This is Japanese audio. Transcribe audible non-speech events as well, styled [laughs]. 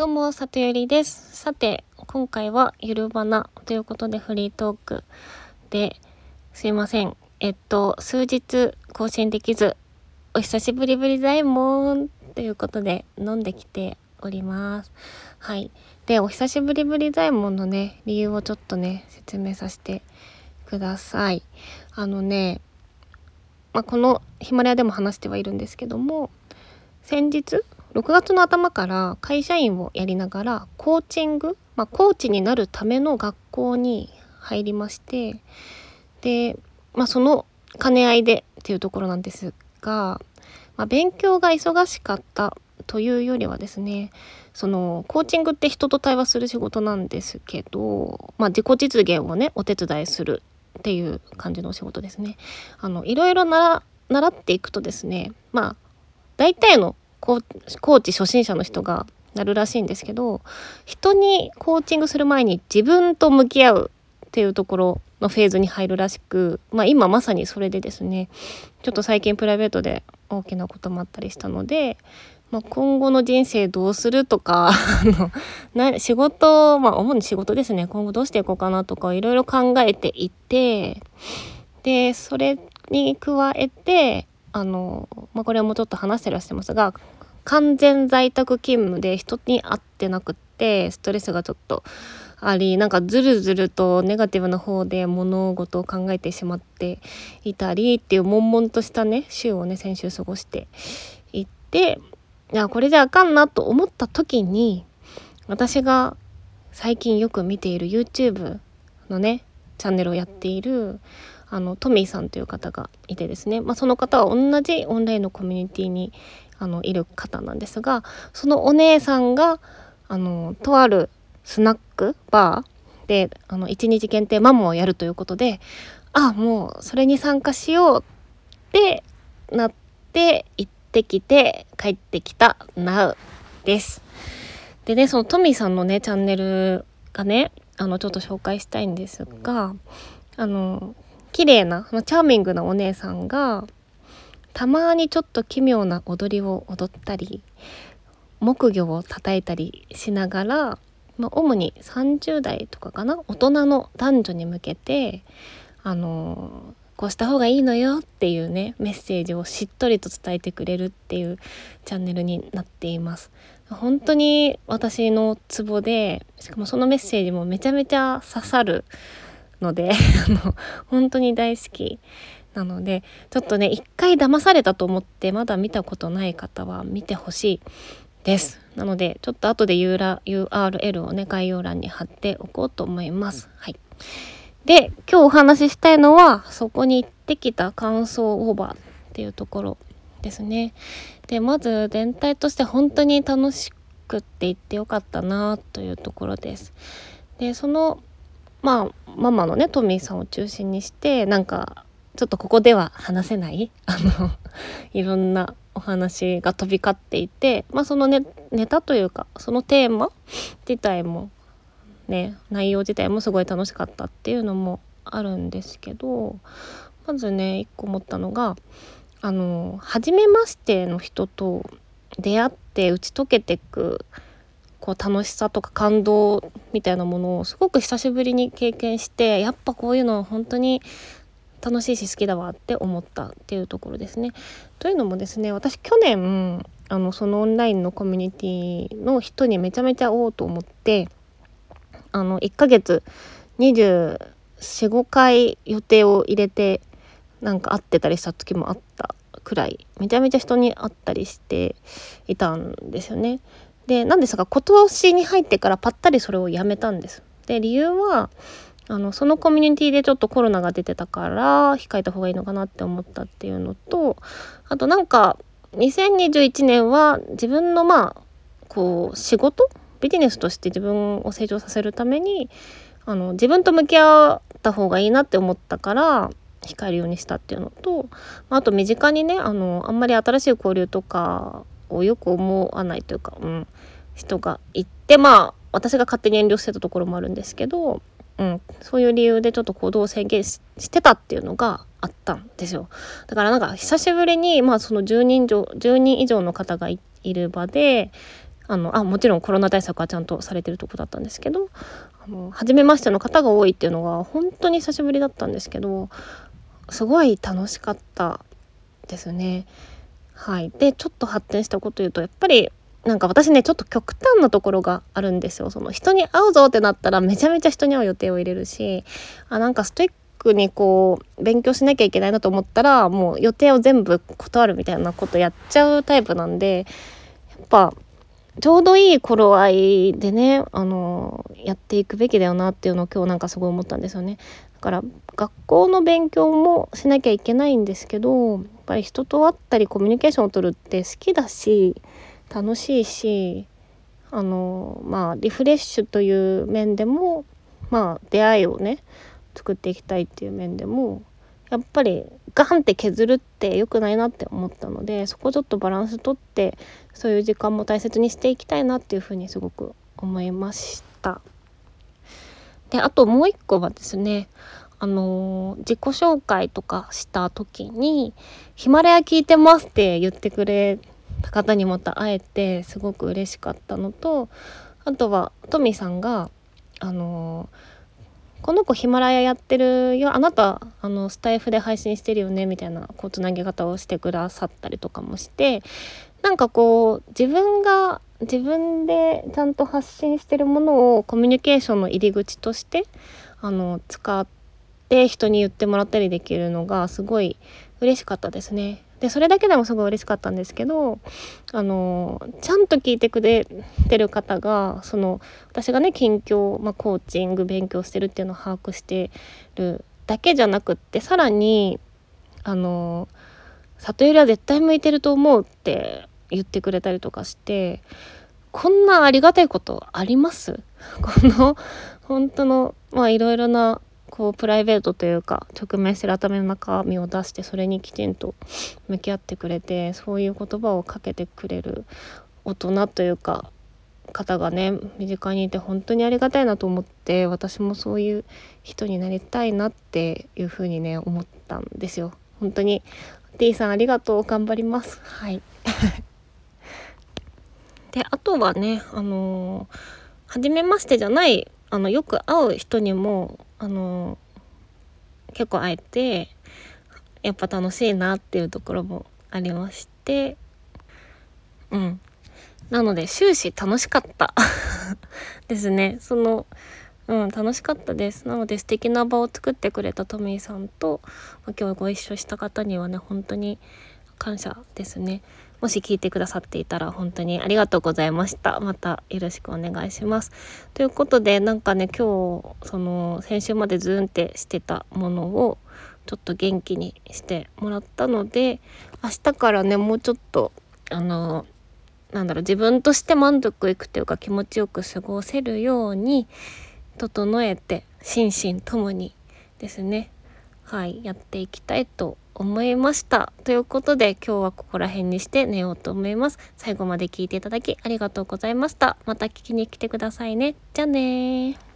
どうも、里よりです。さて、今回はゆるばなということでフリートークで、すいません。えっと、数日更新できず、お久しぶりぶりだいもんということで飲んできております。はい。で、お久しぶりぶりだいもんのね、理由をちょっとね、説明させてください。あのね、まあ、このヒマラヤでも話してはいるんですけども、先日6月の頭から会社員をやりながらコーチング、まあ、コーチになるための学校に入りましてで、まあ、その兼ね合いでっていうところなんですが、まあ、勉強が忙しかったというよりはですねそのコーチングって人と対話する仕事なんですけど、まあ、自己実現をねお手伝いするっていう感じのお仕事ですね。あのいろいろ習っていくとですねまあ大体のコーチ初心者の人がなるらしいんですけど人にコーチングする前に自分と向き合うっていうところのフェーズに入るらしく、まあ、今まさにそれでですねちょっと最近プライベートで大きなこともあったりしたので、まあ、今後の人生どうするとか [laughs] な仕事まあ主に仕事ですね。今後どうしていこうかなとかいろいろ考えていてでそれに加えてあの、まあ、これはもうちょっと話してらっしゃいますが完全在宅勤務で人に会ってなくってストレスがちょっとありなんかずるずるとネガティブな方で物事を考えてしまっていたりっていう悶々としたね週をね先週過ごしていっていやこれじゃあかんなと思った時に私が最近よく見ている YouTube のねチャンネルをやっているあのトミーさんという方がいてですね、まあ、その方は同じオンラインのコミュニティにあのいる方なんですがそのお姉さんがあのとあるスナックバーであの1日限定マモをやるということであもうそれに参加しようってなって行ってきて帰ってきた Now です。でねそのトミーさんのねチャンネルがねあのちょっと紹介したいんですがあの綺麗なチャーミングなお姉さんがたまにちょっと奇妙な踊りを踊ったり木魚を叩いたりしながら、まあ、主に30代とかかな大人の男女に向けてあのこうした方がいいのよっていうねメッセージをしっとりと伝えてくれるっていうチャンネルになっています。本当に私のツボでしかもそのメッセージもめちゃめちゃ刺さるので [laughs] 本当に大好きなのでちょっとね一回騙されたと思ってまだ見たことない方は見てほしいです。なのでちょっと後で URL をね概要欄に貼っておこうと思います。はい。で今日お話ししたいのはそこに行ってきた感想オーバーっていうところですね。でまず全体として本当に楽しくって行ってよかったなというところです。でそのまあママのねトミーさんを中心にしてなんかちょっとここでは話せないあの [laughs] いろんなお話が飛び交っていてまあそのネネタというかそのテーマ自体もね内容自体もすごい楽しかったっていうのもあるんですけどまずね一個思ったのがあの初めましての人と出会って打ち解けていくこう楽しさとか感動みたいなものをすごく久しぶりに経験してやっぱこういうのは本当に楽しいし好きだわって思ったっていうところですね。というのもですね私去年あのそのオンラインのコミュニティの人にめちゃめちゃ会おうと思ってあの1ヶ月245回予定を入れてなんか会ってたりした時もあったくらいめちゃめちゃ人に会ったりしていたんですよね。でなんですが今年に入ってからぱったりそれをやめたんです。で理由はあのそのコミュニティでちょっとコロナが出てたから控えた方がいいのかなって思ったっていうのとあとなんか2021年は自分のまあこう仕事ビジネスとして自分を成長させるためにあの自分と向き合った方がいいなって思ったから控えるようにしたっていうのとあと身近にねあのあんまり新しい交流とかをよく思わないというか、うん、人がいてまあ私が勝手に遠慮してたところもあるんですけど、うん、そういう理由でちょっと行動を制限してたっていうのがあったんですよ。だからなんか久しぶりに、まあ、その10人以上 ,10 人以上の方がいる場であのあもちろんコロナ対策はちゃんとされてるとこだったんですけどあの初めましての方が多いっていうのが本当に久しぶりだったんですけどすごい楽しかったですね。はい、でちょっと発展したこと言うとやっぱりなんか私ねちょっと極端なところがあるんですよ。その人に会うぞってなったらめちゃめちゃ人に会う予定を入れるしあなんかストイックにこう勉強しなきゃいけないなと思ったらもう予定を全部断るみたいなことやっちゃうタイプなんでやっぱちょうどいい頃合いでねあのやっていくべきだよなっていうのを今日なんかすごい思ったんですよね。だから学校の勉強もしなきゃいけないんですけどぱり人と会ったりコミュニケーションを取るって好きだし楽しいしあのまあリフレッシュという面でもまあ出会いをね作っていきたいっていう面でもやっぱりガンって削るって良くないなって思ったのでそこちょっとバランスとってそういう時間も大切にしていきたいなっていうふうにすごく思いました。であともう一個はですねあのー、自己紹介とかした時に「ヒマラヤ聞いてます」って言ってくれた方にまた会えてすごく嬉しかったのとあとはトミーさんがあのーこの子ヒマラヤやってるよ。あなたあのスタイフで配信してるよねみたいなこうつなぎ方をしてくださったりとかもしてなんかこう自分が自分でちゃんと発信してるものをコミュニケーションの入り口としてあの使って人に言ってもらったりできるのがすごい嬉しかったですね。でそれだけでもすごい嬉しかったんですけどあのちゃんと聞いてくれてる方がその私がね近況、まあ、コーチング勉強してるっていうのを把握してるだけじゃなくってさらにあの里よりは絶対向いてると思うって言ってくれたりとかしてこんなありがたいことあります？[laughs] この本当のまあいろいろなこうプライベートというか直面してる頭の中身を出してそれにきちんと向き合ってくれてそういう言葉をかけてくれる大人というか方がね身近にいて本当にありがたいなと思って私もそういう人になりたいなっていうふうにね思ったんですよ。本当に T さんありがとう頑張ります。はい [laughs] であとはねあのー、初めましてじゃないあのよく会う人にもあの結構会えてやっぱ楽しいなっていうところもありましてうん。なので終始楽しかった [laughs] ですね。そのうん楽しかったです。なので素敵な場を作ってくれたトミーさんと、今日ご一緒した方にはね本当に感謝ですね。もし聞いてくださっていたら本当にありがとうございました。またよろしくお願いします。ということでなんかね今日その先週までズーンってしてたものをちょっと元気にしてもらったので明日からねもうちょっとあのなんだろう自分として満足いくというか気持ちよく過ごせるように整えて心身ともにですねはいやっていきたいと思いました。ということで今日はここら辺にして寝ようと思います。最後まで聞いていただきありがとうございました。また聞きに来てくださいね。じゃあね